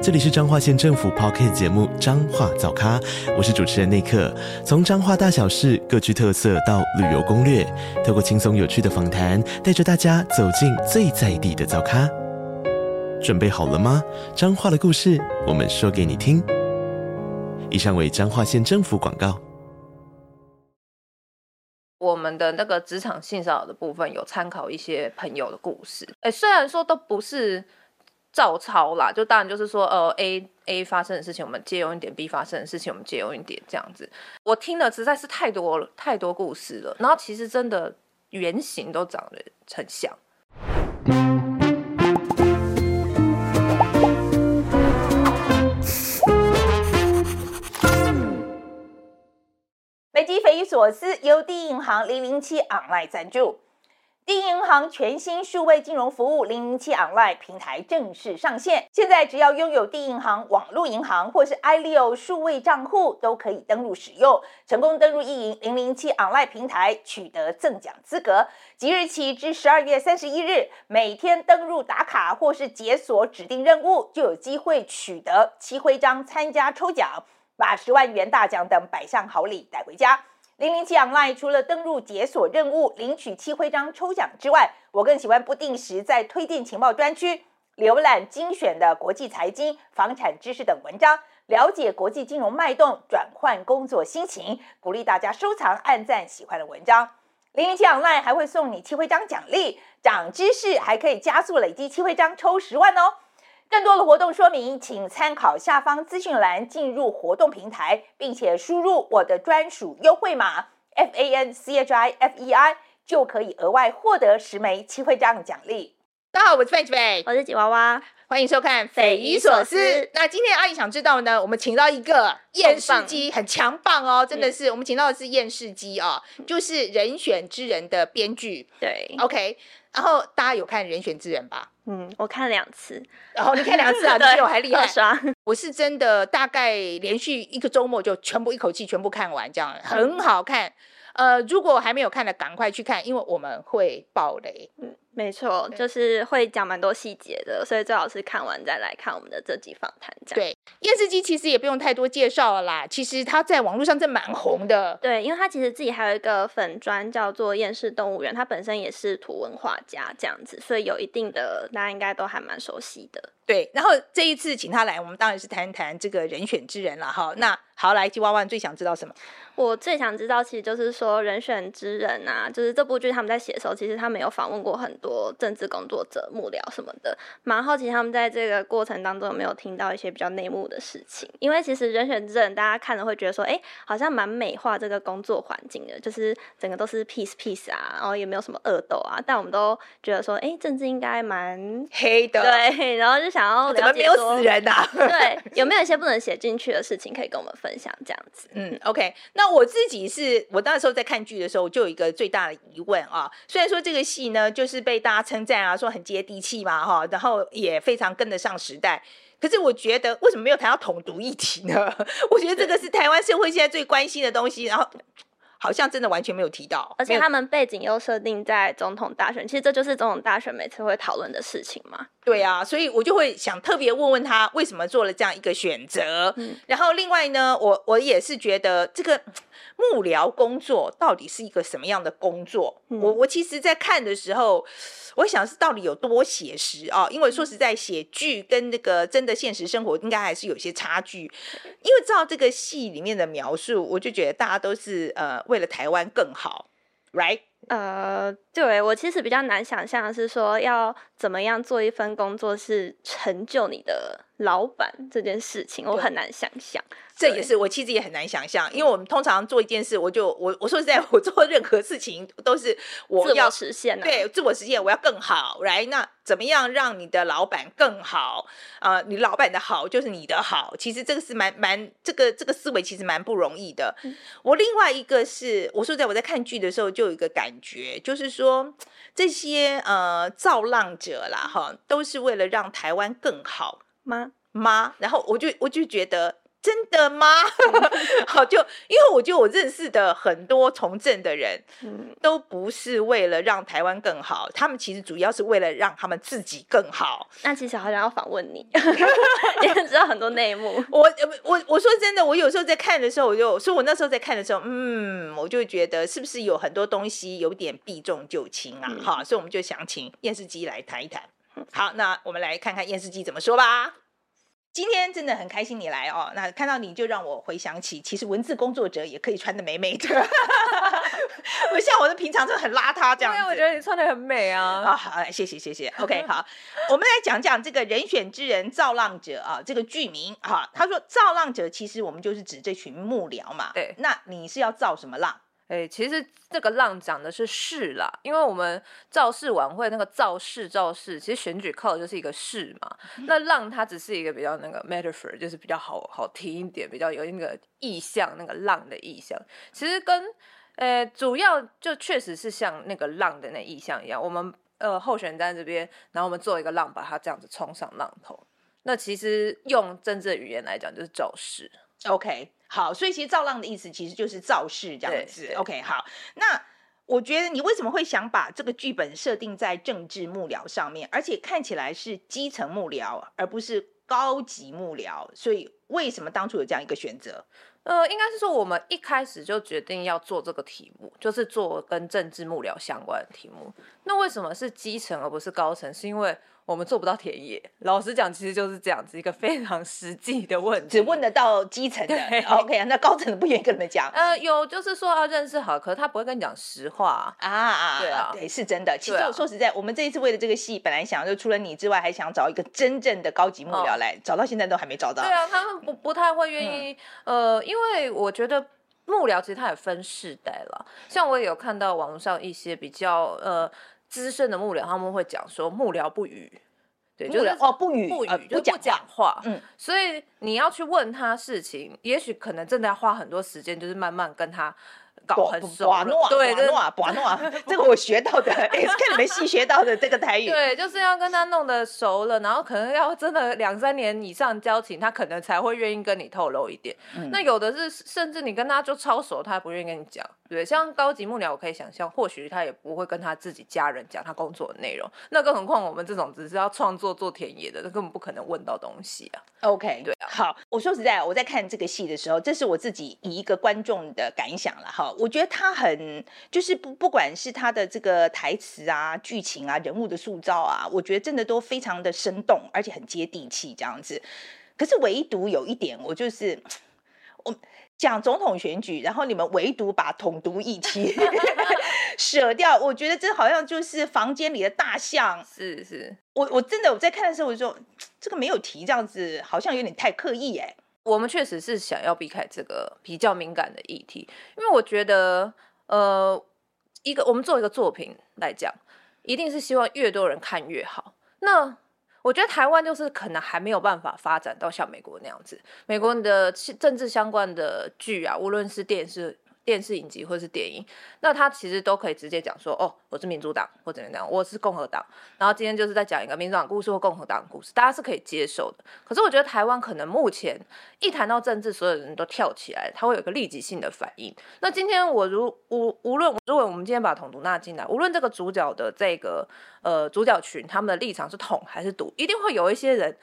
这里是彰化县政府 Podcast 节目《彰化早咖》，我是主持人内克。从彰化大小事各具特色到旅游攻略，透过轻松有趣的访谈，带着大家走进最在地的早咖。准备好了吗？彰化的故事，我们说给你听。以上为彰化县政府广告。我们的那个职场性骚扰的部分，有参考一些朋友的故事。哎，虽然说都不是。照抄啦，就当然就是说，呃，A A 发生的事情，我们借用一点；B 发生的事情，我们借用一点，这样子。我听了实在是太多了，太多故事了。然后其实真的原型都长得很像。本集匪夷所思由第一银行零零七 online 赞助。第一银行全新数位金融服务零零七 Online 平台正式上线，现在只要拥有第银行网络银行或是 iLeo 数位账户，都可以登录使用。成功登录一银零零七 Online 平台，取得赠奖资格。即日起至十二月三十一日，每天登录打卡或是解锁指定任务，就有机会取得七徽章参加抽奖，把十万元大奖等百项好礼带回家。零零七 Online 除了登录解锁任务、领取七徽章抽奖之外，我更喜欢不定时在推荐情报专区浏览精选的国际财经、房产知识等文章，了解国际金融脉动，转换工作心情。鼓励大家收藏、按赞喜欢的文章。零零七 Online 还会送你七徽章奖励，涨知识还可以加速累积七徽章抽十万哦。更多的活动说明，请参考下方资讯栏进入活动平台，并且输入我的专属优惠码 F A N C H I F E I，就可以额外获得十枚七徽章奖励。大家好，我是费吉贝，我是吉娃娃，欢迎收看《匪夷所思》。那今天阿姨想知道呢，我们请到一个验视机，很强棒哦，真的是，嗯、我们请到的是验视机哦，就是《人选之人》的编剧。对，OK。然后大家有看《人选之人》吧？嗯，我看两次。然后你看两次啊？比我还厉害。刷。我是真的大概连续一个周末就全部一口气全部看完，这样很好看。呃，如果还没有看的，赶快去看，因为我们会爆雷。嗯。没错，就是会讲蛮多细节的，所以最好是看完再来看我们的这集访谈。这样对，验视机其实也不用太多介绍了啦。其实他在网络上真蛮红的。对，因为他其实自己还有一个粉专叫做厌世动物园，他本身也是图文画家这样子，所以有一定的大家应该都还蛮熟悉的。对，然后这一次请他来，我们当然是谈一谈这个人选之人了哈。那好，来吉娃娃，你最想知道什么？我最想知道，其实就是说人选之人啊，就是这部剧他们在写的时候，其实他们有访问过很多政治工作者、幕僚什么的，蛮好奇他们在这个过程当中有没有听到一些比较内幕的事情。因为其实人选之人，大家看了会觉得说，哎、欸，好像蛮美化这个工作环境的，就是整个都是 peace peace 啊，然后也没有什么恶斗啊。但我们都觉得说，哎、欸，政治应该蛮 黑的，对。然后就想要 了解说，怎么没有死人啊？对，有没有一些不能写进去的事情可以跟我们分享？这样子，嗯，OK，那。我自己是我那时候在看剧的时候，我就有一个最大的疑问啊。虽然说这个戏呢，就是被大家称赞啊，说很接地气嘛，哈，然后也非常跟得上时代。可是我觉得，为什么没有谈到统独议题呢？我觉得这个是台湾社会现在最关心的东西，然后。好像真的完全没有提到，而且他们背景又设定在总统大选，其实这就是总统大选每次会讨论的事情嘛。对啊，所以我就会想特别问问他为什么做了这样一个选择。嗯，然后另外呢，我我也是觉得这个。幕僚工作到底是一个什么样的工作？嗯、我我其实，在看的时候，我想是到底有多写实啊？因为说实在，写剧跟那个真的现实生活应该还是有些差距。因为照这个戏里面的描述，我就觉得大家都是呃为了台湾更好，right？呃，对，我其实比较难想象的是说要怎么样做一份工作是成就你的老板这件事情，我很难想象。这也是我其实也很难想象，因为我们通常做一件事，我就我我说实在，我 做任何事情都是我要我实现、啊，对，自我实现，我要更好，来，那怎么样让你的老板更好？你老板的好就是你的好，其实这个是蛮蛮这个这个思维其实蛮不容易的。嗯、我另外一个是，我说在我在看剧的时候就有一个感觉，就是说这些呃造浪者啦哈，都是为了让台湾更好吗？吗？然后我就我就觉得。真的吗？好，就因为我觉得我认识的很多从政的人，嗯，都不是为了让台湾更好，他们其实主要是为了让他们自己更好。那其实好像要访问你，也知道很多内幕。我我我说真的，我有时候在看的时候，我就说我那时候在看的时候，嗯，我就觉得是不是有很多东西有点避重就轻啊？哈、嗯，所以我们就想请验视机来谈一谈。好，那我们来看看验视机怎么说吧。今天真的很开心你来哦，那看到你就让我回想起，其实文字工作者也可以穿的美美的，不像我的平常就很邋遢这样子。因为我觉得你穿的很美啊。啊，好，谢谢谢谢。OK，好，我们来讲讲这个人选之人造浪者啊，这个剧名啊，他说造浪者其实我们就是指这群幕僚嘛。对，那你是要造什么浪？哎，其实这个浪讲的是势啦，因为我们造势晚会那个造势造势，其实选举靠的就是一个势嘛。那浪它只是一个比较那个 metaphor，就是比较好好听一点，比较有那个意象，那个浪的意象。其实跟呃主要就确实是像那个浪的那意象一样，我们呃候选人在这边，然后我们做一个浪，把它这样子冲上浪头。那其实用政治的语言来讲，就是造势。OK。好，所以其实造浪的意思其实就是造势这样子。OK，好，那我觉得你为什么会想把这个剧本设定在政治幕僚上面，而且看起来是基层幕僚，而不是高级幕僚？所以为什么当初有这样一个选择？呃，应该是说我们一开始就决定要做这个题目，就是做跟政治幕僚相关的题目。那为什么是基层而不是高层？是因为我们做不到田野，老实讲，其实就是这样子一个非常实际的问题，只问得到基层的。OK，啊那高层的不愿意跟你们讲。呃，有就是说要认识好，可是他不会跟你讲实话啊啊。对啊，对，是真的。其实我说实在，我们这一次为了这个戏，本来想就除了你之外，还想找一个真正的高级幕僚来，找到现在都还没找到。对啊，他们不不太会愿意。呃，因为我觉得幕僚其实他也分世代了，像我也有看到网络上一些比较呃。资深的幕僚他们会讲说，幕僚不语，对，就是哦不语不语，就不讲话，嗯，所以你要去问他事情，也许可能真的要花很多时间，就是慢慢跟他。搞很熟，对，对，这个我学到的，也是看你们戏学到的这个台语。对，就是要跟他弄得熟了，然后可能要真的两三年以上交情，他可能才会愿意跟你透露一点。嗯、那有的是，甚至你跟他就超熟，他也不愿意跟你讲。对，像高级幕僚，我可以想象，或许他也不会跟他自己家人讲他工作的内容。那更何况我们这种只是要创作做田野的，那根本不可能问到东西啊。OK，对啊。好，我说实在，我在看这个戏的时候，这是我自己以一个观众的感想了哈。我觉得他很，就是不不管是他的这个台词啊、剧情啊、人物的塑造啊，我觉得真的都非常的生动，而且很接地气这样子。可是唯独有一点，我就是我讲总统选举，然后你们唯独把统独议 题 舍掉，我觉得这好像就是房间里的大象。是是，我我真的我在看的时候，我就说这个没有提这样子，好像有点太刻意哎。我们确实是想要避开这个比较敏感的议题，因为我觉得，呃，一个我们做一个作品来讲，一定是希望越多人看越好。那我觉得台湾就是可能还没有办法发展到像美国那样子，美国的政治相关的剧啊，无论是电视。电视影集或是电影，那他其实都可以直接讲说，哦，我是民主党或怎么样，我是共和党。然后今天就是在讲一个民主党故事或共和党故事，大家是可以接受的。可是我觉得台湾可能目前一谈到政治，所有人都跳起来，他会有一个立即性的反应。那今天我如无无论如果我们今天把统独纳进来，无论这个主角的这个呃主角群他们的立场是统还是独，一定会有一些人。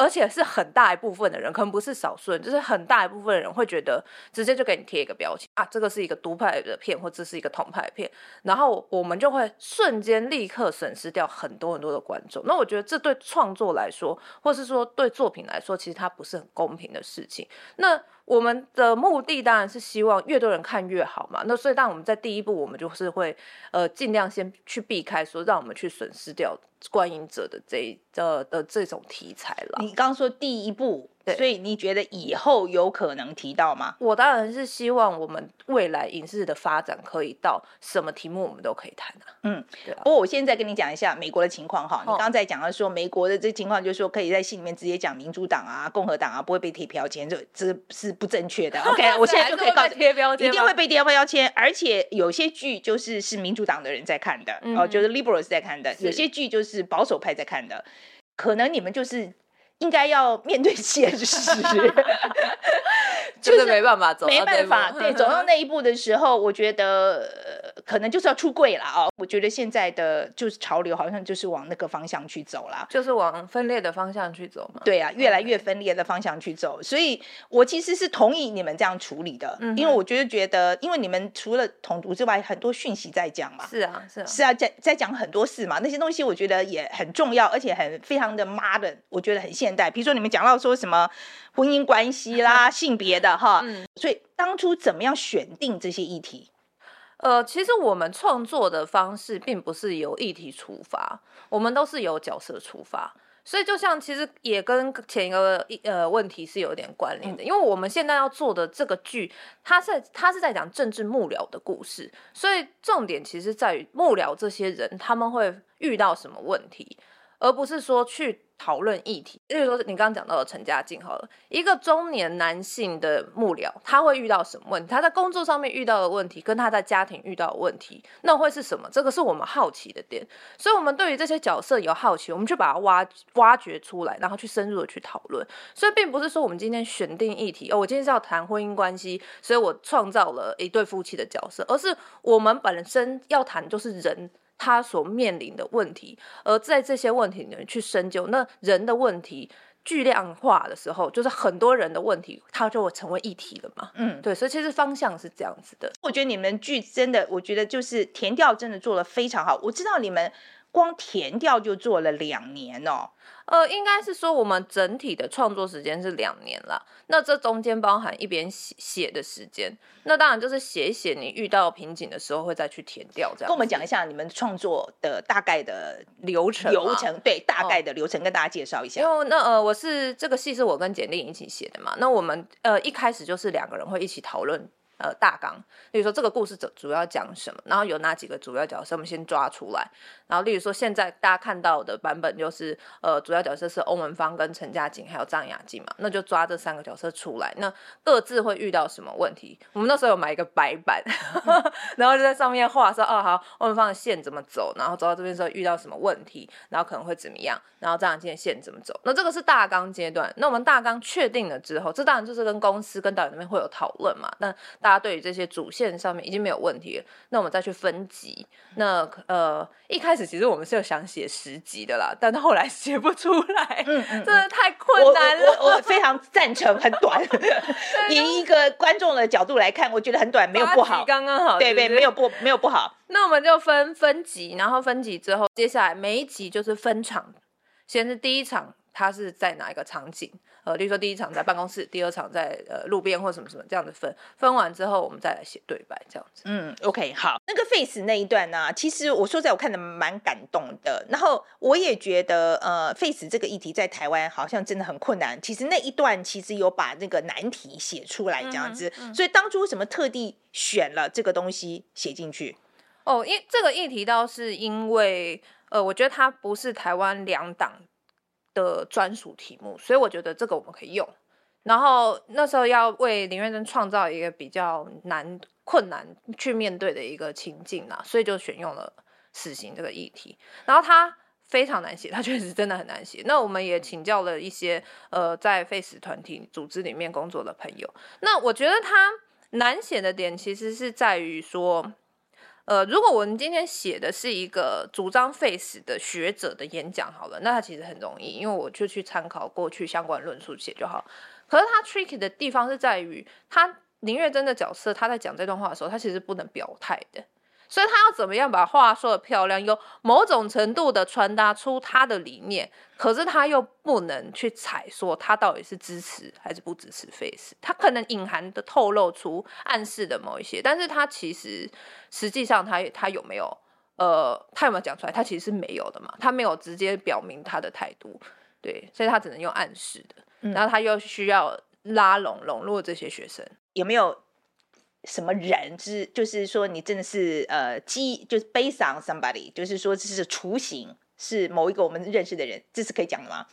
而且是很大一部分的人，可能不是少数人，就是很大一部分的人会觉得，直接就给你贴一个标签啊，这个是一个独派的片，或这是一个统派片，然后我们就会瞬间立刻损失掉很多很多的观众。那我觉得这对创作来说，或是说对作品来说，其实它不是很公平的事情。那我们的目的当然是希望越多人看越好嘛。那所以，当我们在第一步，我们就是会呃尽量先去避开说，让我们去损失掉观影者的这的的这种题材了。你刚说第一部，所以你觉得以后有可能提到吗？我当然是希望我们未来影视的发展可以到什么题目我们都可以谈啊。嗯，对啊。不过我现在跟你讲一下美国的情况哈，哦、你刚才讲到说美国的这情况，就是说可以在信里面直接讲民主党啊、共和党啊，不会被贴标签，这这是不正确的。OK，我现在就可以告诉你，贴标签，一定会被贴标签，而且有些剧就是是民主党的人在看的，嗯、哦，就是 liberals 在看的，有些剧就是保守派在看的，可能你们就是。应该要面对现实，就是没办法走，没办法，对，走到那一步的时候，我觉得可能就是要出柜了啊！我觉得现在的就是潮流，好像就是往那个方向去走了，就是往分裂的方向去走嘛。对啊，越来越分裂的方向去走，所以我其实是同意你们这样处理的，因为我觉得觉得，因为你们除了统独之外，很多讯息在讲嘛，是啊，是啊，是啊，在在讲很多事嘛，那些东西我觉得也很重要，而且很非常的 modern，我觉得很现代。比如说你们讲到说什么婚姻关系啦、性别的哈，嗯、所以当初怎么样选定这些议题？呃，其实我们创作的方式并不是由议题出发，我们都是由角色出发，所以就像其实也跟前一个呃问题是有点关联的，嗯、因为我们现在要做的这个剧，它是它是在讲政治幕僚的故事，所以重点其实在于幕僚这些人他们会遇到什么问题，而不是说去。讨论议题，例如说你刚刚讲到的陈家竞好了，一个中年男性的幕僚，他会遇到什么问题？他在工作上面遇到的问题，跟他在家庭遇到的问题，那会是什么？这个是我们好奇的点，所以我们对于这些角色有好奇，我们就把它挖挖掘出来，然后去深入的去讨论。所以并不是说我们今天选定议题，哦，我今天是要谈婚姻关系，所以我创造了一对夫妻的角色，而是我们本身要谈就是人。他所面临的问题，而在这些问题里面去深究，那人的问题巨量化的时候，就是很多人的问题，它就会成为议题了嘛。嗯，对，所以其实方向是这样子的。我觉得你们剧真的，我觉得就是填调真的做得非常好。我知道你们光填掉就做了两年哦。呃，应该是说我们整体的创作时间是两年了，那这中间包含一边写写的时间，那当然就是写一写，你遇到瓶颈的时候会再去填掉这样。跟我们讲一下你们创作的大概的流程，流程对，大概的流程跟大家介绍一下。因为那呃，我是这个戏是我跟简莉颖一起写的嘛，那我们呃一开始就是两个人会一起讨论。呃，大纲，例如说这个故事主主要讲什么，然后有哪几个主要角色，我们先抓出来。然后，例如说现在大家看到的版本就是，呃，主要角色是欧文芳跟陈家竞还有张雅静嘛，那就抓这三个角色出来，那各自会遇到什么问题？我们那时候有买一个白板，然后就在上面画说，哦，好，欧文芳的线怎么走，然后走到这边时候遇到什么问题，然后可能会怎么样，然后张雅静的线怎么走？那这个是大纲阶段。那我们大纲确定了之后，这当然就是跟公司跟导演那边会有讨论嘛。那大大家对于这些主线上面已经没有问题了，那我们再去分集。那呃，一开始其实我们是有想写十集的啦，但后来 写不出来，嗯嗯、真的太困难了。我，非常赞成很短，以一个观众的角度来看，我觉得很短，没有不好，刚刚好，对对，没有不没有不好。那我们就分分集，然后分集之后，接下来每一集就是分场，先是第一场，它是在哪一个场景？呃，例如说第一场在办公室，第二场在呃路边或什么什么这样子分，分完之后我们再来写对白这样子。嗯，OK，好，那个 Face 那一段呢、啊，其实我说在我看的蛮感动的，然后我也觉得呃 Face 这个议题在台湾好像真的很困难。其实那一段其实有把那个难题写出来这样子，嗯嗯、所以当初为什么特地选了这个东西写进去？哦，因这个议题倒是因为呃，我觉得它不是台湾两党。的专属题目，所以我觉得这个我们可以用。然后那时候要为林月珍创造一个比较难、困难去面对的一个情境啦，所以就选用了死刑这个议题。然后它非常难写，它确实真的很难写。那我们也请教了一些呃在 Face 团体组织里面工作的朋友。那我觉得它难写的点其实是在于说。呃，如果我们今天写的是一个主张 face 的学者的演讲好了，那他其实很容易，因为我就去参考过去相关论述写就好。可是他 tricky 的地方是在于，他林月珍的角色他在讲这段话的时候，他其实不能表态的。所以他要怎么样把话说的漂亮，有某种程度的传达出他的理念，可是他又不能去踩说他到底是支持还是不支持 Face，他可能隐含的透露出暗示的某一些，但是他其实实际上他他有没有呃他有没有讲出来？他其实是没有的嘛，他没有直接表明他的态度，对，所以他只能用暗示的。嗯、然后他又需要拉拢笼络这些学生，有没有什么人是就是说你真的是呃基就是 based on somebody，就是说这是雏形是某一个我们认识的人，这是可以讲的吗？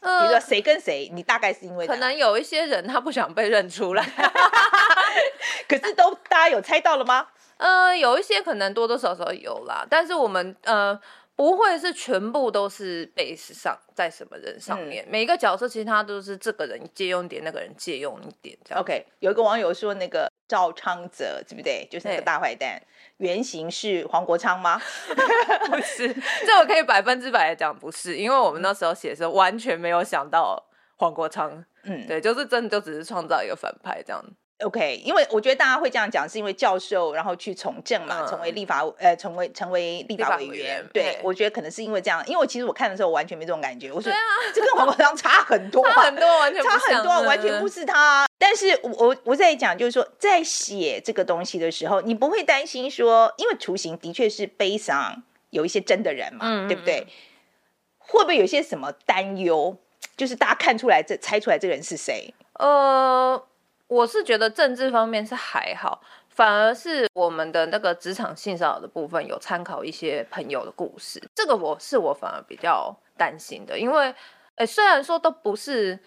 呃、比如说谁跟谁，你大概是因为可能有一些人他不想被认出来，可是都大家有猜到了吗？呃，有一些可能多多少少有啦，但是我们呃不会是全部都是 base 上在什么人上面，嗯、每一个角色其实他都是这个人借用一点，那个人借用一点这样。OK，有一个网友说那个赵昌泽对不对？就是那个大坏蛋，原型是黄国昌吗？不是，这我可以百分之百的讲不是，因为我们那时候写的时候完全没有想到黄国昌。嗯，对，就是真的就只是创造一个反派这样。OK，因为我觉得大家会这样讲，是因为教授然后去从政嘛，嗯、成为立法呃，成为成为立法委员。委员对，对我觉得可能是因为这样，因为其实我看的时候我完全没这种感觉。我说，对啊，这跟黄国昌差很多，差很多，完全不差很多，完全不是他。但是我我我在讲，就是说在写这个东西的时候，你不会担心说，因为雏形的确是悲伤，有一些真的人嘛，嗯、对不对？会不会有些什么担忧？就是大家看出来这猜出来这个人是谁？呃。我是觉得政治方面是还好，反而是我们的那个职场性骚扰的部分有参考一些朋友的故事，这个我是我反而比较担心的，因为，诶，虽然说都不是。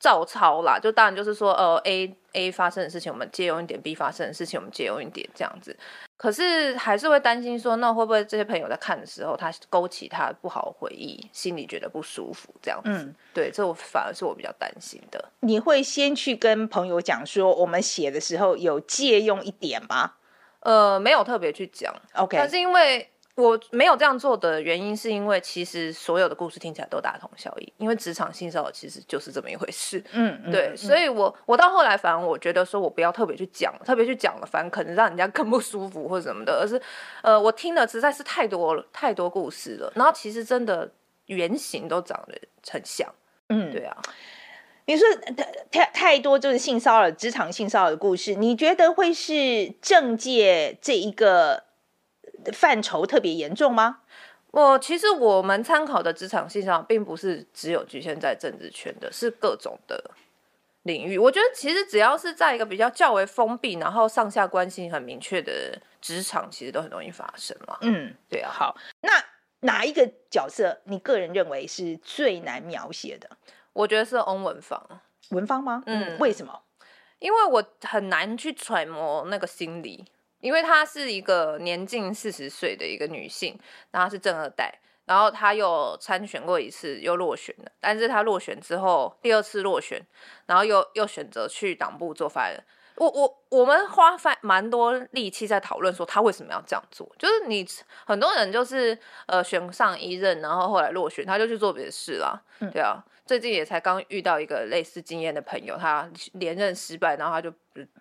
照抄啦，就当然就是说，呃，A A 发生的事情，我们借用一点；B 发生的事情，我们借用一点，这样子。可是还是会担心说，那会不会这些朋友在看的时候，他勾起他不好的回忆，心里觉得不舒服，这样子。嗯，对，这我反而是我比较担心的。你会先去跟朋友讲说，我们写的时候有借用一点吗？呃，没有特别去讲。OK，但是因为。我没有这样做的原因，是因为其实所有的故事听起来都大同小异，因为职场性骚扰其实就是这么一回事。嗯，对，嗯、所以我我到后来，反而我觉得说我不要特别去讲，特别去讲了，反而可能让人家更不舒服或者什么的，而是呃，我听的实在是太多了，太多故事了，然后其实真的原型都长得很像。嗯，对啊，你说太太多就是性骚扰、职场性骚扰的故事，你觉得会是政界这一个？范畴特别严重吗？我其实我们参考的职场性上，并不是只有局限在政治圈的，是各种的领域。我觉得其实只要是在一个比较较为封闭，然后上下关系很明确的职场，其实都很容易发生嘛。嗯，对啊。好，那哪一个角色你个人认为是最难描写的？我觉得是翁文芳。文芳吗？嗯，为什么？因为我很难去揣摩那个心理。因为她是一个年近四十岁的一个女性，然后是正二代，然后她又参选过一次，又落选了。但是她落选之后，第二次落选，然后又又选择去党部做发言人。我我我们花费蛮多力气在讨论说她为什么要这样做。就是你很多人就是呃选上一任，然后后来落选，他就去做别的事了。嗯，对啊。最近也才刚遇到一个类似经验的朋友，他连任失败，然后他就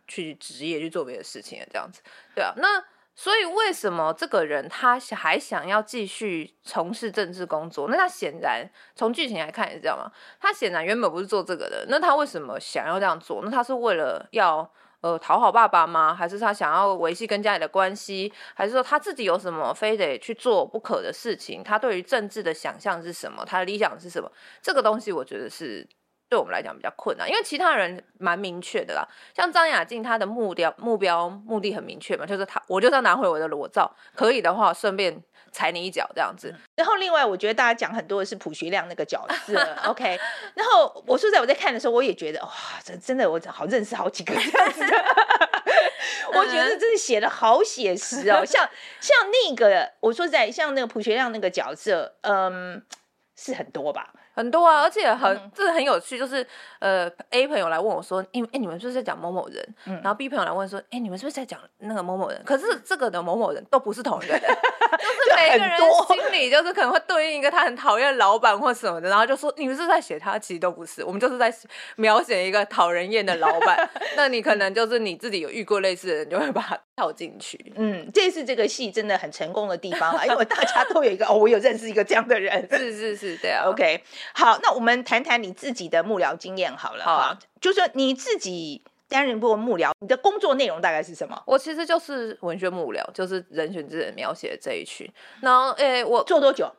去职业去做别的事情了，这样子，对啊。那所以为什么这个人他还想要继续从事政治工作？那他显然从剧情来看你知道吗。他显然原本不是做这个的，那他为什么想要这样做？那他是为了要。呃，讨好爸爸吗？还是他想要维系跟家里的关系？还是说他自己有什么非得去做不可的事情？他对于政治的想象是什么？他的理想是什么？这个东西我觉得是对我们来讲比较困难，因为其他人蛮明确的啦。像张雅静，她的目标、目标、目的很明确嘛，就是他，我就是要拿回我的裸照，可以的话顺便。踩你一脚这样子，然后另外我觉得大家讲很多的是朴学亮那个角色，OK。然后我说在我在看的时候，我也觉得哇，这真的我好认识好几个这样子的，我觉得真的写的好写实哦，像像那个我说在像那个朴学亮那个角色，嗯，是很多吧。很多啊，而且很，嗯、这很有趣，就是呃，A 朋友来问我说，因为哎，你们是不是在讲某某人？嗯、然后 B 朋友来问说，哎，你们是不是在讲那个某某人？可是这个的某某人都不是同一个人，就是每个人心里就是可能会对应一个他很讨厌的老板或什么的，然后就说你们是在写他，其实都不是，我们就是在描写一个讨人厌的老板。那你可能就是你自己有遇过类似的人，就会把它跳进去。嗯，这是这个戏真的很成功的地方啊，因为大家都有一个哦，我有认识一个这样的人，是是是，对啊，OK。好，那我们谈谈你自己的幕僚经验好了。好啊，就是说你自己担任过幕僚，你的工作内容大概是什么？我其实就是文学幕僚，就是人选之人描写的这一群。然后，诶，我做多久？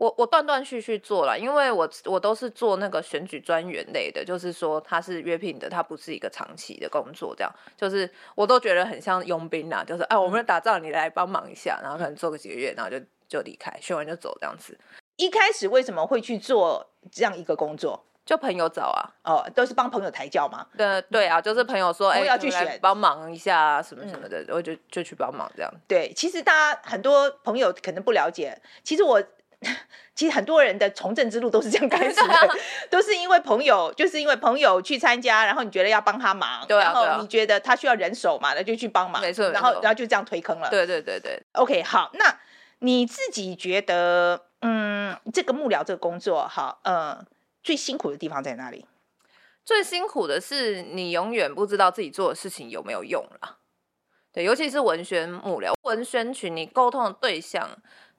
我我断断续续做了，因为我我都是做那个选举专员类的，就是说他是约聘的，他不是一个长期的工作，这样就是我都觉得很像佣兵啊，就是哎，我们要打仗，你来帮忙一下，然后可能做个几个月，然后就就离开，选完就走这样子。一开始为什么会去做这样一个工作？就朋友找啊，哦，都是帮朋友抬轿嘛。对对啊，就是朋友说，哎，要去选，帮忙一下啊什么什么的，我就就去帮忙这样。对，其实大家很多朋友可能不了解，其实我。其实很多人的从政之路都是这样开始的，都是因为朋友，就是因为朋友去参加，然后你觉得要帮他忙，对啊，然后你觉得他需要人手嘛，那就去帮忙，没错，然后然后就这样推坑了。对对对对，OK，好，那你自己觉得，嗯，这个幕僚这个工作，好，呃，最辛苦的地方在哪里？最辛苦的是你永远不知道自己做的事情有没有用了。对，尤其是文宣幕僚，文宣群你沟通的对象。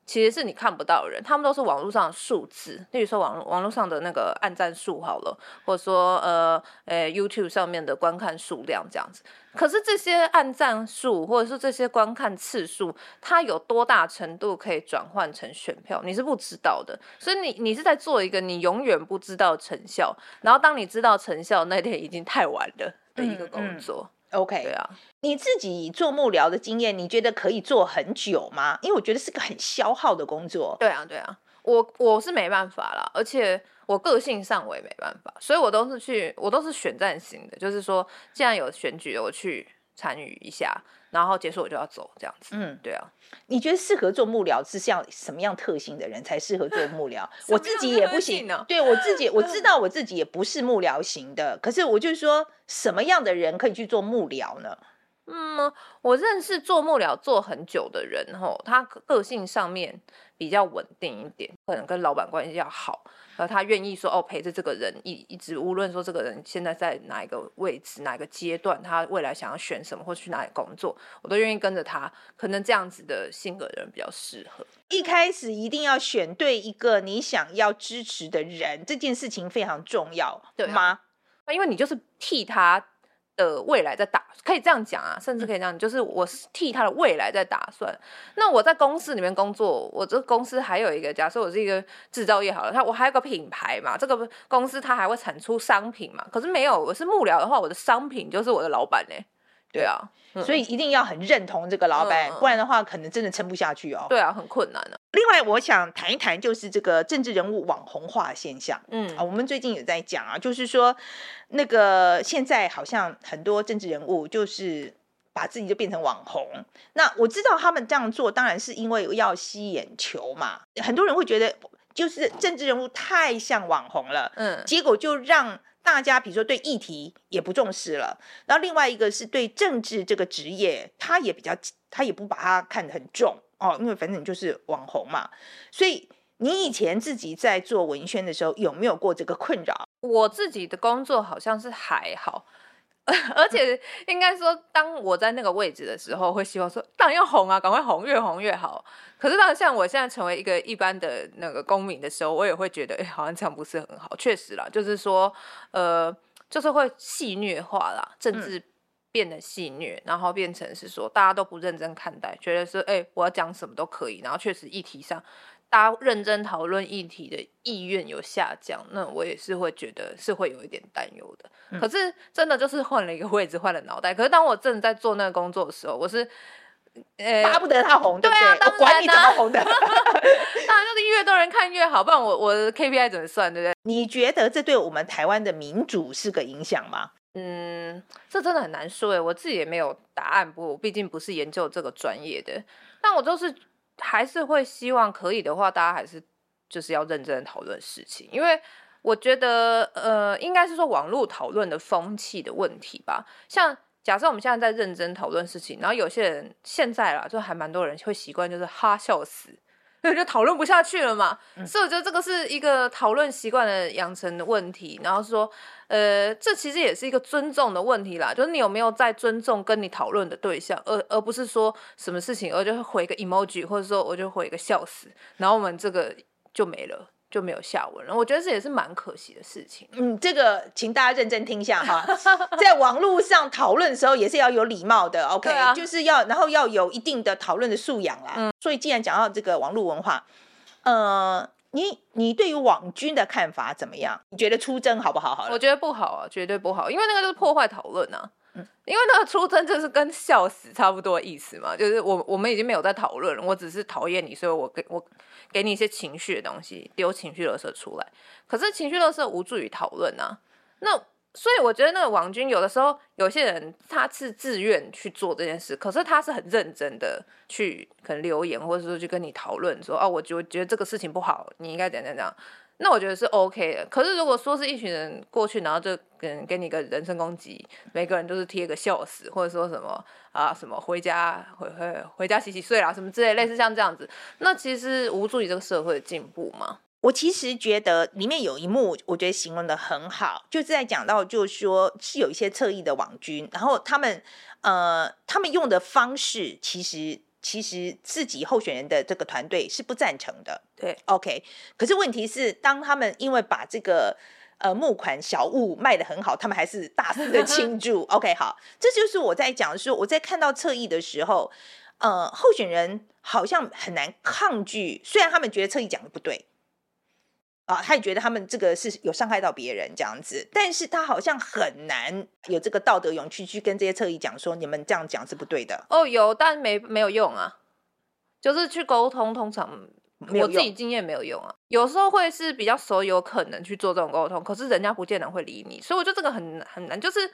其实是你看不到的人，他们都是网络上的数字，例如说网络网络上的那个按赞数好了，或者说呃呃 YouTube 上面的观看数量这样子。可是这些按赞数或者是这些观看次数，它有多大程度可以转换成选票，你是不知道的。所以你你是在做一个你永远不知道成效，然后当你知道成效那天已经太晚了的一个工作。嗯嗯 OK，对啊，你自己做幕僚的经验，你觉得可以做很久吗？因为我觉得是个很消耗的工作。对啊，对啊，我我是没办法啦，而且我个性上我也没办法，所以我都是去，我都是选战型的，就是说，既然有选举，我去参与一下。然后结束我就要走，这样子。嗯，对啊。你觉得适合做幕僚是像什么样特性的人才适合做幕僚？我自己也不行。对，我自己 我知道我自己也不是幕僚型的，可是我就是说，什么样的人可以去做幕僚呢？嗯，我认识做幕僚做很久的人，吼，他个性上面比较稳定一点，可能跟老板关系要好。然后他愿意说哦，陪着这个人一一直，无论说这个人现在在哪一个位置、哪一个阶段，他未来想要选什么或去哪里工作，我都愿意跟着他。可能这样子的性格的人比较适合。一开始一定要选对一个你想要支持的人，这件事情非常重要，对吗？因为你就是替他。的未来在打，可以这样讲啊，甚至可以这样，就是我是替他的未来在打算。那我在公司里面工作，我这公司还有一个，假设我是一个制造业好了，他我还有个品牌嘛，这个公司它还会产出商品嘛。可是没有，我是幕僚的话，我的商品就是我的老板呢。对啊，所以一定要很认同这个老板，嗯、不然的话可能真的撑不下去哦。对啊，很困难的、啊。另外，我想谈一谈就是这个政治人物网红化现象。嗯啊，我们最近也在讲啊，就是说那个现在好像很多政治人物就是把自己就变成网红。那我知道他们这样做，当然是因为要吸眼球嘛。很多人会觉得，就是政治人物太像网红了，嗯，结果就让。大家比如说对议题也不重视了，然后另外一个是对政治这个职业，他也比较他也不把它看得很重哦，因为反正你就是网红嘛。所以你以前自己在做文宣的时候有没有过这个困扰？我自己的工作好像是还好。而且应该说，当我在那个位置的时候，会希望说，当然要红啊，赶快红，越红越好。可是，当然像我现在成为一个一般的那个公民的时候，我也会觉得，哎，好像这样不是很好。确实啦，就是说，呃，就是会戏虐化啦，政治变得戏虐，然后变成是说，大家都不认真看待，觉得说，哎，我要讲什么都可以。然后确实议题上。大家认真讨论议题的意愿有下降，那我也是会觉得是会有一点担忧的。嗯、可是真的就是换了一个位置，换了脑袋。可是当我正在做那个工作的时候，我是呃巴不得他红，对不对？啊、我管你怎么红的，当然就是越多人看越好，不然我我的 KPI 怎么算，对不对？你觉得这对我们台湾的民主是个影响吗？嗯，这真的很难说诶，我自己也没有答案，不，毕竟不是研究这个专业的，但我就是。还是会希望可以的话，大家还是就是要认真讨论事情，因为我觉得，呃，应该是说网络讨论的风气的问题吧。像假设我们现在在认真讨论事情，然后有些人现在啦，就还蛮多人会习惯就是哈笑死。对，就讨论不下去了嘛，嗯、所以我觉得这个是一个讨论习惯的养成的问题。然后说，呃，这其实也是一个尊重的问题啦，就是你有没有在尊重跟你讨论的对象，而而不是说什么事情，我就会回一个 emoji，或者说我就回一个笑死，然后我们这个就没了。就没有下文了，我觉得这也是蛮可惜的事情。嗯，这个请大家认真听一下哈，在网络上讨论的时候也是要有礼貌的，OK，啊，就是要然后要有一定的讨论的素养啦。嗯，所以既然讲到这个网络文化，呃，你你对于网军的看法怎么样？你觉得出征好不好？好了，我觉得不好啊，绝对不好，因为那个就是破坏讨论啊。因为那个出征就是跟笑死差不多意思嘛，就是我我们已经没有在讨论了，我只是讨厌你，所以我给我给你一些情绪的东西，丢情绪垃圾出来。可是情绪垃圾无助于讨论啊。那所以我觉得那个王军有的时候有些人他是自愿去做这件事，可是他是很认真的去可能留言或者说去跟你讨论说，哦，我觉觉得这个事情不好，你应该怎样怎样。那我觉得是 OK 的，可是如果说是一群人过去，然后就给给你个人身攻击，每个人都是贴个笑死，或者说什么啊什么回家回回回家洗洗睡啦什么之类，类似像这样子，那其实无助于这个社会的进步嘛。我其实觉得里面有一幕，我觉得形容得很好，就是在讲到就是说是有一些侧翼的网军，然后他们呃他们用的方式其实。其实自己候选人的这个团队是不赞成的，对，OK。可是问题是，当他们因为把这个呃募款小物卖的很好，他们还是大肆的 庆祝，OK。好，这就是我在讲的时候，我在看到侧翼的时候，呃，候选人好像很难抗拒，虽然他们觉得侧翼讲的不对。啊，他也觉得他们这个是有伤害到别人这样子，但是他好像很难有这个道德勇气去跟这些侧翼讲说，你们这样讲是不对的。哦，有，但没没有用啊，就是去沟通，通常我自己经验没有用啊。有时候会是比较熟，有可能去做这种沟通，可是人家不见得会理你，所以我觉得这个很很难，就是。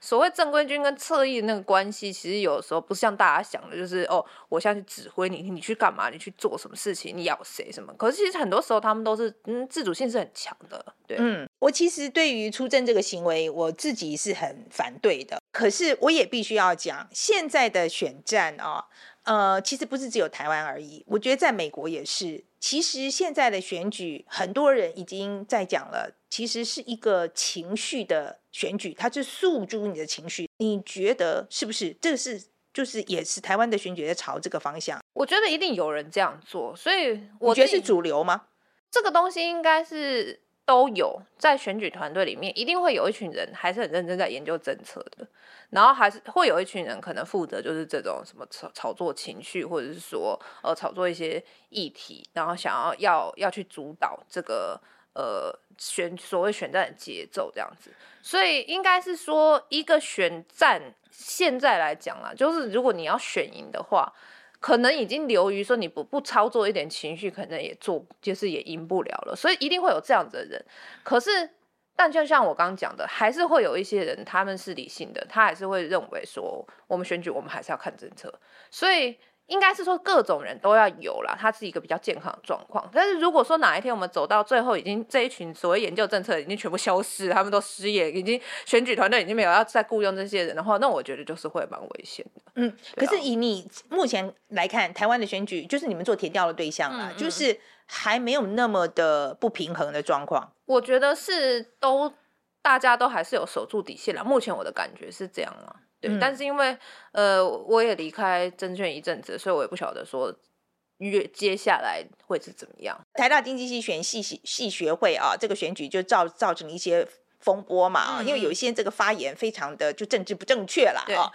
所谓正规军跟侧翼的那个关系，其实有时候不像大家想的，就是哦，我现在去指挥你，你去干嘛？你去做什么事情？你要谁什么？可是其实很多时候他们都是，嗯，自主性是很强的。对，嗯，我其实对于出征这个行为，我自己是很反对的。可是我也必须要讲，现在的选战啊、呃，其实不是只有台湾而已，我觉得在美国也是。其实现在的选举，很多人已经在讲了，其实是一个情绪的选举，它是诉诸你的情绪。你觉得是不是？这个是就是也是台湾的选举在朝这个方向。我觉得一定有人这样做，所以我觉得是主流吗？这个东西应该是。都有在选举团队里面，一定会有一群人还是很认真在研究政策的，然后还是会有一群人可能负责就是这种什么炒炒作情绪，或者是说呃炒作一些议题，然后想要要要去主导这个呃选所谓选战的节奏这样子，所以应该是说一个选战现在来讲啊，就是如果你要选赢的话。可能已经流于说你不不操作一点情绪，可能也做就是也赢不了了，所以一定会有这样子的人。可是，但就像我刚刚讲的，还是会有一些人，他们是理性的，他还是会认为说，我们选举我们还是要看政策，所以。应该是说各种人都要有啦，它是一个比较健康的状况。但是如果说哪一天我们走到最后，已经这一群所谓研究政策已经全部消失，他们都失业，已经选举团队已经没有要再雇佣这些人的话，那我觉得就是会蛮危险的。嗯，可是以你目前来看，台湾的选举就是你们做填调的对象啊，嗯嗯，就是还没有那么的不平衡的状况。我觉得是都大家都还是有守住底线了。目前我的感觉是这样啊。对，嗯、但是因为呃，我也离开证券一阵子，所以我也不晓得说越接下来会是怎么样。台大经济系选系系系学会啊，这个选举就造造成一些风波嘛啊，嗯、因为有一些这个发言非常的就政治不正确了啊。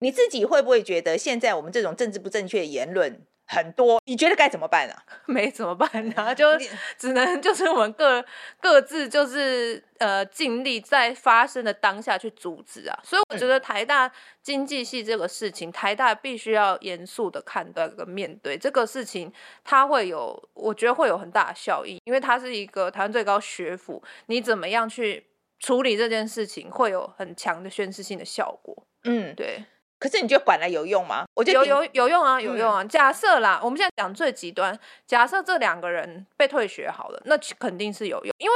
你自己会不会觉得现在我们这种政治不正确的言论？很多，你觉得该怎么办呢、啊？没怎么办呢、啊，就 只能就是我们各各自就是呃尽力在发生的当下去阻止啊。所以我觉得台大经济系这个事情，台大必须要严肃的看待跟面对这个事情，它会有我觉得会有很大的效应，因为它是一个台湾最高学府，你怎么样去处理这件事情，会有很强的宣示性的效果。嗯，对。可是你觉得管了有用吗？我觉得有有有用啊，有用啊。嗯、假设啦，我们现在讲最极端，假设这两个人被退学好了，那肯定是有用，因为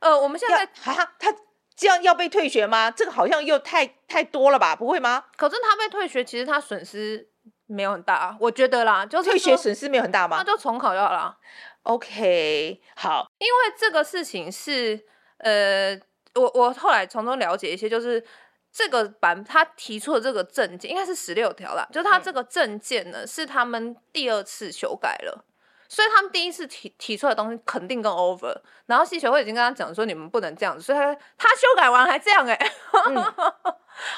呃，我们现在啊，他这样要被退学吗？这个好像又太太多了吧？不会吗？可是他被退学，其实他损失没有很大啊，我觉得啦，就是退学损失没有很大吗？那就重考就好了。OK，好，因为这个事情是呃，我我后来从中了解一些，就是。这个版他提出的这个证件应该是十六条啦，就是他这个证件呢、嗯、是他们第二次修改了，所以他们第一次提提出来的东西肯定更 over，然后系学会已经跟他讲说，你们不能这样子，所以他他修改完还这样哎、欸，嗯、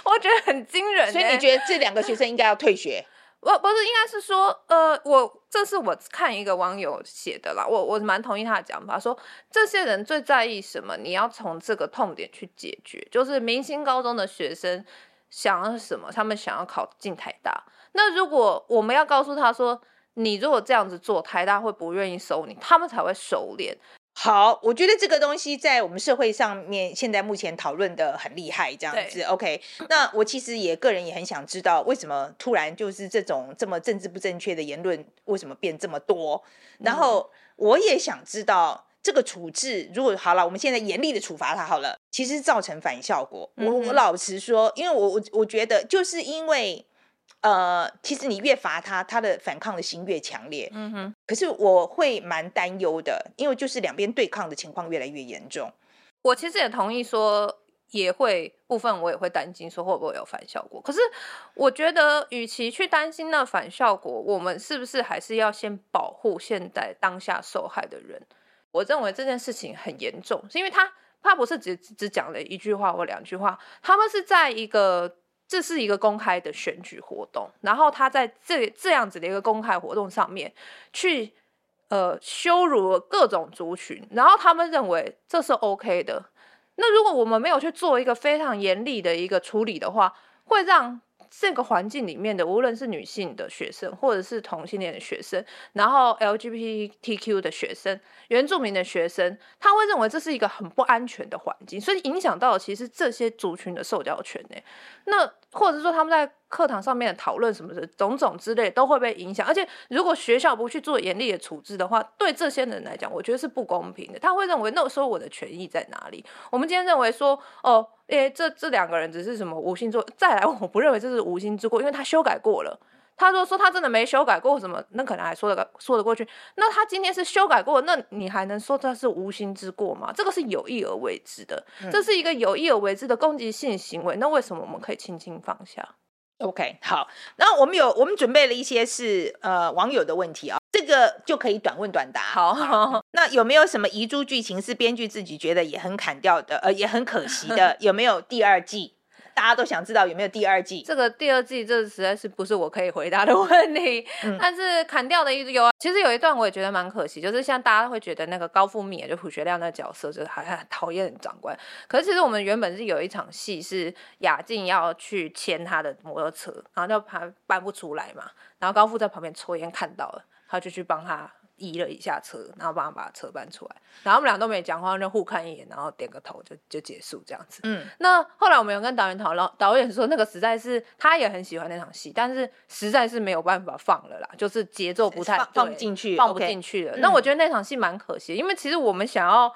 我觉得很惊人、欸，所以你觉得这两个学生应该要退学？不不是，应该是说，呃，我这是我看一个网友写的啦，我我蛮同意他的讲法，说这些人最在意什么？你要从这个痛点去解决，就是明星高中的学生想要什么？他们想要考进台大，那如果我们要告诉他说，你如果这样子做，台大会不愿意收你，他们才会收敛。好，我觉得这个东西在我们社会上面，现在目前讨论的很厉害，这样子。OK，那我其实也个人也很想知道，为什么突然就是这种这么政治不正确的言论，为什么变这么多？然后我也想知道，这个处置如果好了，我们现在严厉的处罚他好了，其实造成反效果。我我老实说，因为我我我觉得就是因为。呃，其实你越罚他，他的反抗的心越强烈。嗯哼。可是我会蛮担忧的，因为就是两边对抗的情况越来越严重。我其实也同意说，也会部分我也会担心说会不会有反效果。可是我觉得，与其去担心那反效果，我们是不是还是要先保护现在当下受害的人？我认为这件事情很严重，是因为他他不是只只讲了一句话或两句话，他们是在一个。这是一个公开的选举活动，然后他在这这样子的一个公开活动上面去呃羞辱了各种族群，然后他们认为这是 OK 的。那如果我们没有去做一个非常严厉的一个处理的话，会让。这个环境里面的，无论是女性的学生，或者是同性恋的学生，然后 LGBTQ 的学生、原住民的学生，他会认为这是一个很不安全的环境，所以影响到其实这些族群的受教权呢。那或者说他们在课堂上面的讨论什么的种种之类都会被影响，而且如果学校不去做严厉的处置的话，对这些人来讲，我觉得是不公平的。他会认为那时候我的权益在哪里？我们今天认为说，哦。诶，这这两个人只是什么无心之过？再来，我不认为这是无心之过，因为他修改过了。他说说他真的没修改过什么，那可能还说得说得过去。那他今天是修改过，那你还能说他是无心之过吗？这个是有意而为之的，嗯、这是一个有意而为之的攻击性行为。那为什么我们可以轻轻放下？OK，好，然后我们有我们准备了一些是呃网友的问题啊，这个就可以短问短答。好，好，那有没有什么遗珠剧情是编剧自己觉得也很砍掉的，呃，也很可惜的？有没有第二季？大家都想知道有没有第二季？这个第二季，这实在是不是我可以回答的问题。嗯、但是砍掉的一有啊，其实有一段我也觉得蛮可惜，就是像大家会觉得那个高富美，就卜学亮那个角色，就是好像很讨厌长官。可是其实我们原本是有一场戏是雅静要去牵他的摩托车，然后就怕搬不出来嘛，然后高富在旁边抽烟看到了，他就去帮他。移了一下车，然后帮他把车搬出来，然后我们俩都没讲话，就互看一眼，然后点个头就就结束这样子。嗯，那后来我们有跟导演讨论，导演说那个实在是他也很喜欢那场戏，但是实在是没有办法放了啦，就是节奏不太放不进去，放不进去了。那我觉得那场戏蛮可惜，因为其实我们想要。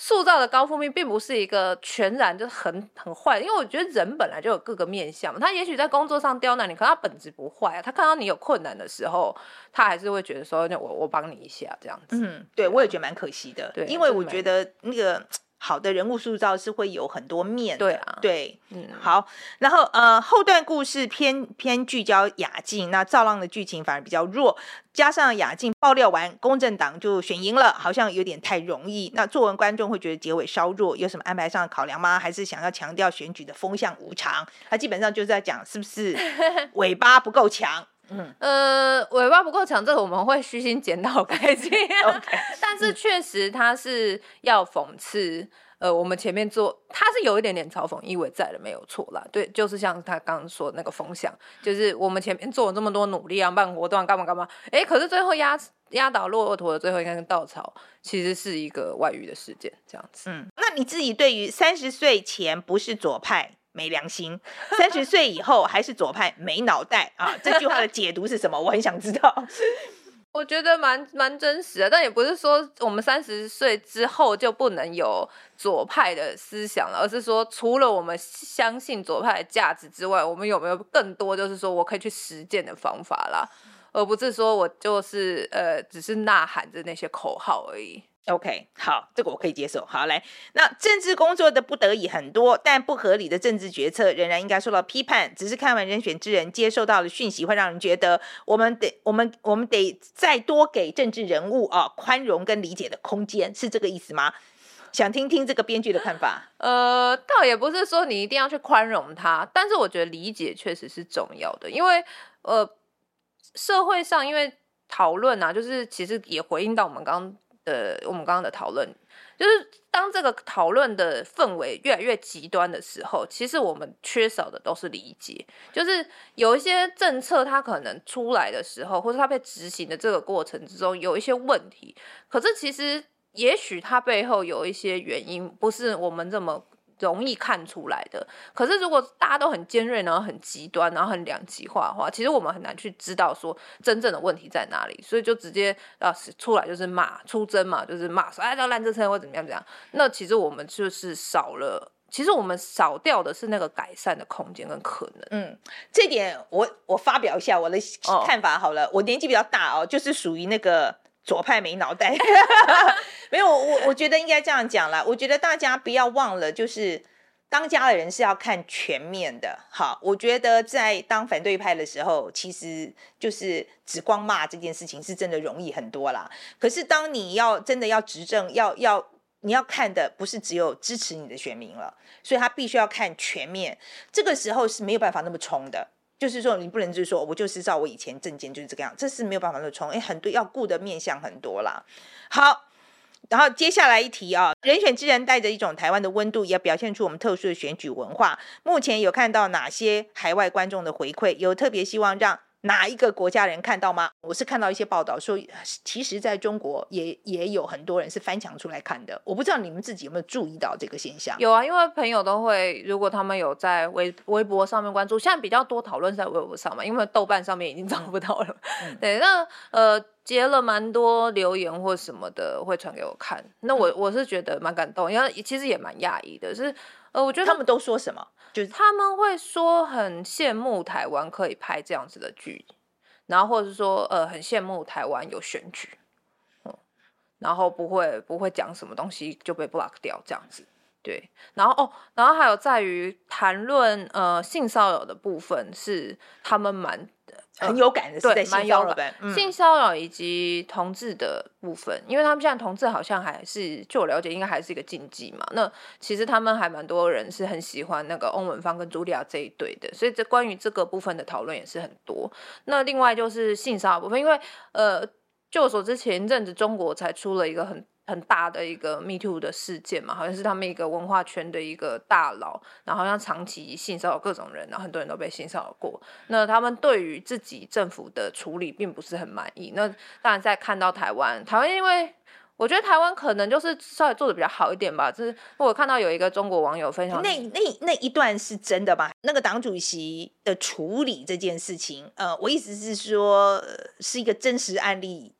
塑造的高富命并不是一个全然就是很很坏，因为我觉得人本来就有各个面相嘛。他也许在工作上刁难你，可他本质不坏啊。他看到你有困难的时候，他还是会觉得说：“那我我帮你一下，这样子。”嗯，对，我也觉得蛮可惜的。对，因为我觉得那个。好的人物塑造是会有很多面的，对啊，对，嗯，好，然后呃，后段故事偏偏聚焦雅静，那造浪的剧情反而比较弱，加上雅静爆料完，公正党就选赢了，好像有点太容易。那作文观众会觉得结尾稍弱，有什么安排上的考量吗？还是想要强调选举的风向无常？他基本上就是在讲是不是 尾巴不够强？嗯，呃，尾巴不够长，这个我们会虚心检讨改进。但是确实他是要讽刺，呃，我们前面做，他是有一点点嘲讽意味在的，没有错啦。对，就是像他刚刚说的那个风向，就是我们前面做了这么多努力啊，办活动干嘛干嘛，哎，可是最后压压倒骆驼的最后一根稻草，其实是一个外遇的事件，这样子。嗯，那你自己对于三十岁前不是左派？没良心，三十岁以后还是左派没脑袋啊！这句话的解读是什么？我很想知道。我觉得蛮蛮真实的，但也不是说我们三十岁之后就不能有左派的思想了，而是说除了我们相信左派的价值之外，我们有没有更多就是说我可以去实践的方法啦，而不是说我就是呃只是呐喊着那些口号而已。OK，好，这个我可以接受。好，来，那政治工作的不得已很多，但不合理的政治决策仍然应该受到批判。只是看完《人选之人》，接受到的讯息会让人觉得，我们得，我们，我们得再多给政治人物啊宽容跟理解的空间，是这个意思吗？想听听这个编剧的看法。呃，倒也不是说你一定要去宽容他，但是我觉得理解确实是重要的，因为呃。社会上因为讨论啊，就是其实也回应到我们刚刚呃我们刚刚的讨论。就是当这个讨论的氛围越来越极端的时候，其实我们缺少的都是理解。就是有一些政策，它可能出来的时候，或者它被执行的这个过程之中有一些问题，可是其实也许它背后有一些原因，不是我们这么。容易看出来的，可是如果大家都很尖锐，然后很极端，然后很两极化的话，其实我们很难去知道说真正的问题在哪里，所以就直接啊出来就是骂出征嘛，就是骂说哎这烂政策或怎么样怎么样。那其实我们就是少了，其实我们少掉的是那个改善的空间跟可能。嗯，这点我我发表一下我的看法好了，哦、我年纪比较大哦，就是属于那个。左派没脑袋，没有我，我觉得应该这样讲啦。我觉得大家不要忘了，就是当家的人是要看全面的。好，我觉得在当反对派的时候，其实就是只光骂这件事情是真的容易很多啦。可是当你要真的要执政，要要你要看的不是只有支持你的选民了，所以他必须要看全面。这个时候是没有办法那么冲的。就是说，你不能就是说，我就是照我以前证件就是这个样，这是没有办法的冲。哎，很多要顾的面向很多啦。好，然后接下来一题啊，人选之人带着一种台湾的温度，也表现出我们特殊的选举文化。目前有看到哪些海外观众的回馈？有特别希望让哪一个国家人看到吗？我是看到一些报道说，其实在中国也也有很多人是翻墙出来看的。我不知道你们自己有没有注意到这个现象？有啊，因为朋友都会，如果他们有在微微博上面关注，现在比较多讨论在微博上嘛，因为豆瓣上面已经找不到了。嗯、对，那呃截了蛮多留言或什么的，会传给我看。那我我是觉得蛮感动，因为其实也蛮讶异的，是呃，我觉得他们都说什么？他们会说很羡慕台湾可以拍这样子的剧，然后或者是说呃很羡慕台湾有选举，嗯，然后不会不会讲什么东西就被 block 掉这样子，对，然后哦，然后还有在于谈论呃性骚扰的部分是他们蛮。很有感的，是在性骚扰、嗯、性骚扰以及同志的部分，因为他们现在同志好像还是，据我了解，应该还是一个禁忌嘛。那其实他们还蛮多人是很喜欢那个翁文芳跟茱莉亚这一对的，所以这关于这个部分的讨论也是很多。那另外就是性骚扰部分，因为呃，据我所知，前一阵子中国才出了一个很。很大的一个 Me Too 的事件嘛，好像是他们一个文化圈的一个大佬，然后好像长期性骚扰各种人，然后很多人都被性骚扰过。那他们对于自己政府的处理并不是很满意。那当然在看到台湾，台湾因为我觉得台湾可能就是稍微做的比较好一点吧。就是我看到有一个中国网友分享，那那那一段是真的吧？那个党主席的处理这件事情，呃，我意思是说是一个真实案例。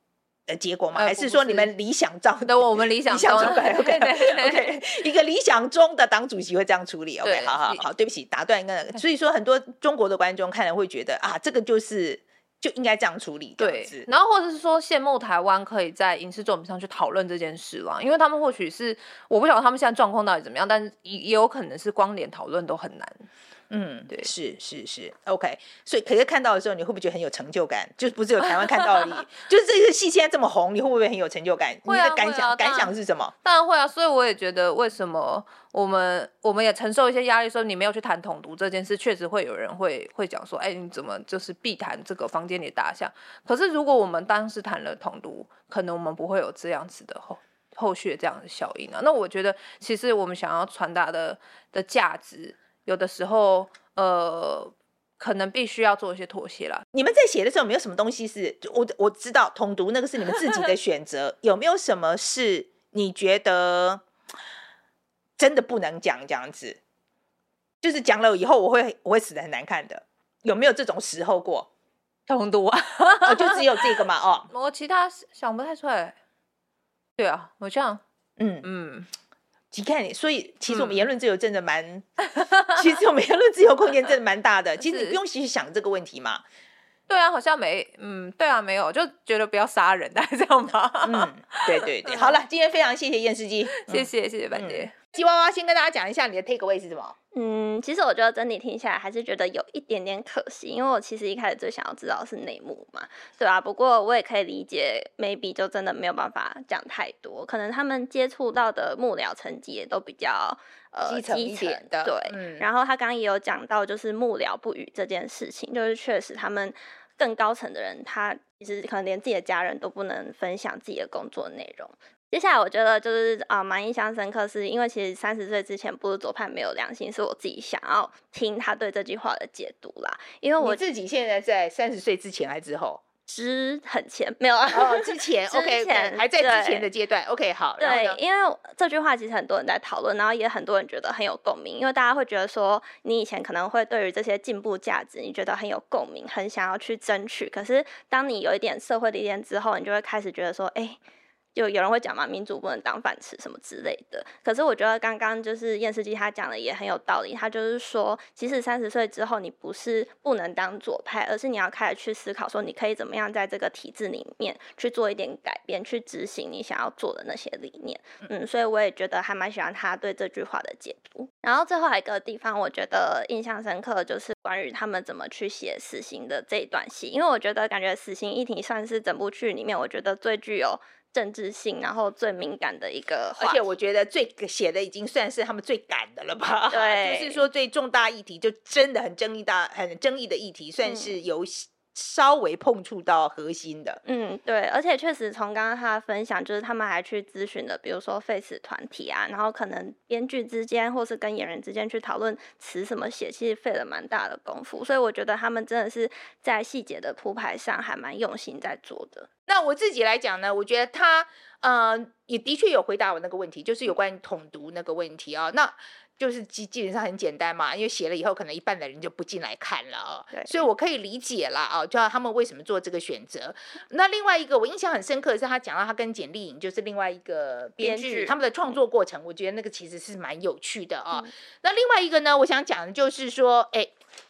的结果吗？还是说你们理想中的？我们理 想中的。OK OK，一个理想中的党主席会这样处理。OK，好好好，对不起，打断一个。所以说，很多中国的观众看了会觉得啊，这个就是就应该这样处理。对，然后或者是说羡慕台湾可以在影视作品上去讨论这件事啦，因为他们或许是我不晓得他们现在状况到底怎么样，但是也也有可能是光连讨论都很难。嗯，对，是是是，OK。所以可是看到的时候，你会不会觉得很有成就感？就不是有台湾看到而已，就是这个戏现在这么红，你会不会很有成就感？啊、你的感想、啊、感想是什么？当然会啊。所以我也觉得，为什么我们我们也承受一些压力，说你没有去谈统独这件事，确实会有人会会讲说，哎，你怎么就是避谈这个房间里的大象？可是如果我们当时谈了统独，可能我们不会有这样子的后后续这样的效应啊。那我觉得，其实我们想要传达的的价值。有的时候，呃，可能必须要做一些妥协了。你们在写的时候，有没有什么东西是我我知道统读那个是你们自己的 选择？有没有什么是你觉得真的不能讲这样子？就是讲了以后我会我会死的很难看的。有没有这种时候过？统读啊，哦，就只有这个嘛？哦，我其他想不太出来。对啊，我这样，嗯嗯。你看，所以其实我们言论自由真的蛮，嗯、其实我们言论自由空间真的蛮大的。其实你不用去想这个问题嘛。对啊，好像没，嗯，对啊，没有，就觉得不要杀人，大概这样吧。嗯，对对对。好了，今天非常谢谢验尸机，谢谢谢谢板姐。吉娃娃先跟大家讲一下你的 take away 是什么？嗯，其实我觉得整体听下来还是觉得有一点点可惜，因为我其实一开始最想要知道的是内幕嘛，对吧、啊？不过我也可以理解，maybe 就真的没有办法讲太多，可能他们接触到的幕僚层级也都比较呃基层，基层的，对。嗯、然后他刚刚也有讲到，就是幕僚不语这件事情，就是确实他们更高层的人，他其实可能连自己的家人都不能分享自己的工作内容。接下来我觉得就是啊，蛮印象深刻，是因为其实三十岁之前不是左派没有良心，是我自己想要听他对这句话的解读啦。因为我自己现在在三十岁之前还之后。之很前没有啊？哦，之前，OK，还在之前的阶段，OK，好。对，因为这句话其实很多人在讨论，然后也很多人觉得很有共鸣，因为大家会觉得说，你以前可能会对于这些进步价值，你觉得很有共鸣，很想要去争取，可是当你有一点社会历练之后，你就会开始觉得说，哎、欸。就有人会讲嘛，民主不能当饭吃什么之类的。可是我觉得刚刚就是燕世基他讲的也很有道理。他就是说，其实三十岁之后，你不是不能当左派，而是你要开始去思考，说你可以怎么样在这个体制里面去做一点改变，去执行你想要做的那些理念。嗯，所以我也觉得还蛮喜欢他对这句话的解读。然后最后还有一个地方，我觉得印象深刻，就是关于他们怎么去写死刑的这一段戏，因为我觉得感觉死刑议题算是整部剧里面我觉得最具有。政治性，然后最敏感的一个，而且我觉得最写的已经算是他们最敢的了吧？对，就是说最重大议题，就真的很争议大、很争议的议题，算是有稍微碰触到核心的。嗯，对，而且确实从刚刚他的分享，就是他们还去咨询了，比如说 face 团体啊，然后可能编剧之间或是跟演员之间去讨论词什么写，其实费了蛮大的功夫。所以我觉得他们真的是在细节的铺排上还蛮用心在做的。那我自己来讲呢，我觉得他，呃，也的确有回答我那个问题，就是有关于统读那个问题啊。那就是基基本上很简单嘛，因为写了以后，可能一半的人就不进来看了哦。对，所以我可以理解了啊，就他们为什么做这个选择。那另外一个我印象很深刻的是，他讲到他跟简丽颖就是另外一个编剧，他们的创作过程，我觉得那个其实是蛮有趣的啊。嗯、那另外一个呢，我想讲的就是说，哎，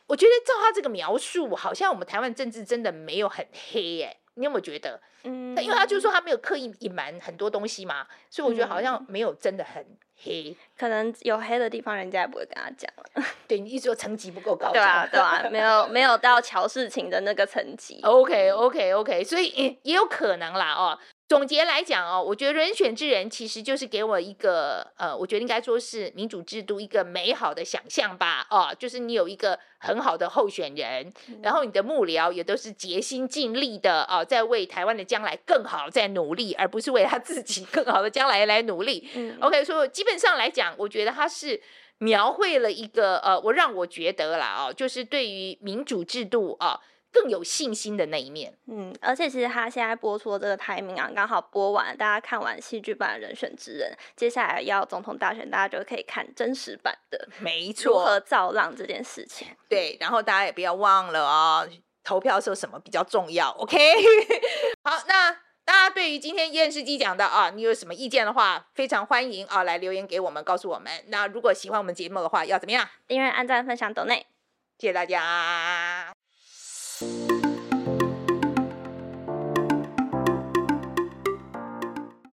我觉得照他这个描述，好像我们台湾政治真的没有很黑哎。你有没有觉得？嗯，因为他就是说他没有刻意隐瞒很多东西嘛，所以我觉得好像没有真的很黑。可能有黑的地方，人家也不会跟他讲了。对，你一直说层级不够高？对啊，对啊，没有没有到乔事情的那个层级。OK OK OK，所以也也有可能啦哦。总结来讲哦，我觉得人选之人其实就是给我一个呃，我觉得应该说是民主制度一个美好的想象吧。哦，就是你有一个很好的候选人，然后你的幕僚也都是竭心尽力的哦，在为台湾的将来更好在努力，而不是为他自己更好的将来来努力。嗯，OK，所以基本上来讲，我觉得他是描绘了一个呃，我让我觉得啦哦，就是对于民主制度啊。更有信心的那一面，嗯，而且其实他现在播出的这个台名啊，刚好播完，大家看完戏剧版的人选之人，接下来要总统大选，大家就可以看真实版的，没错，如何造浪这件事情。对，然后大家也不要忘了哦，投票的时候什么比较重要？OK，好，那大家对于今天厌世姬讲的啊，你有什么意见的话，非常欢迎啊，来留言给我们，告诉我们。那如果喜欢我们节目的话，要怎么样？订阅、按赞、分享、抖内，谢谢大家。Thank you.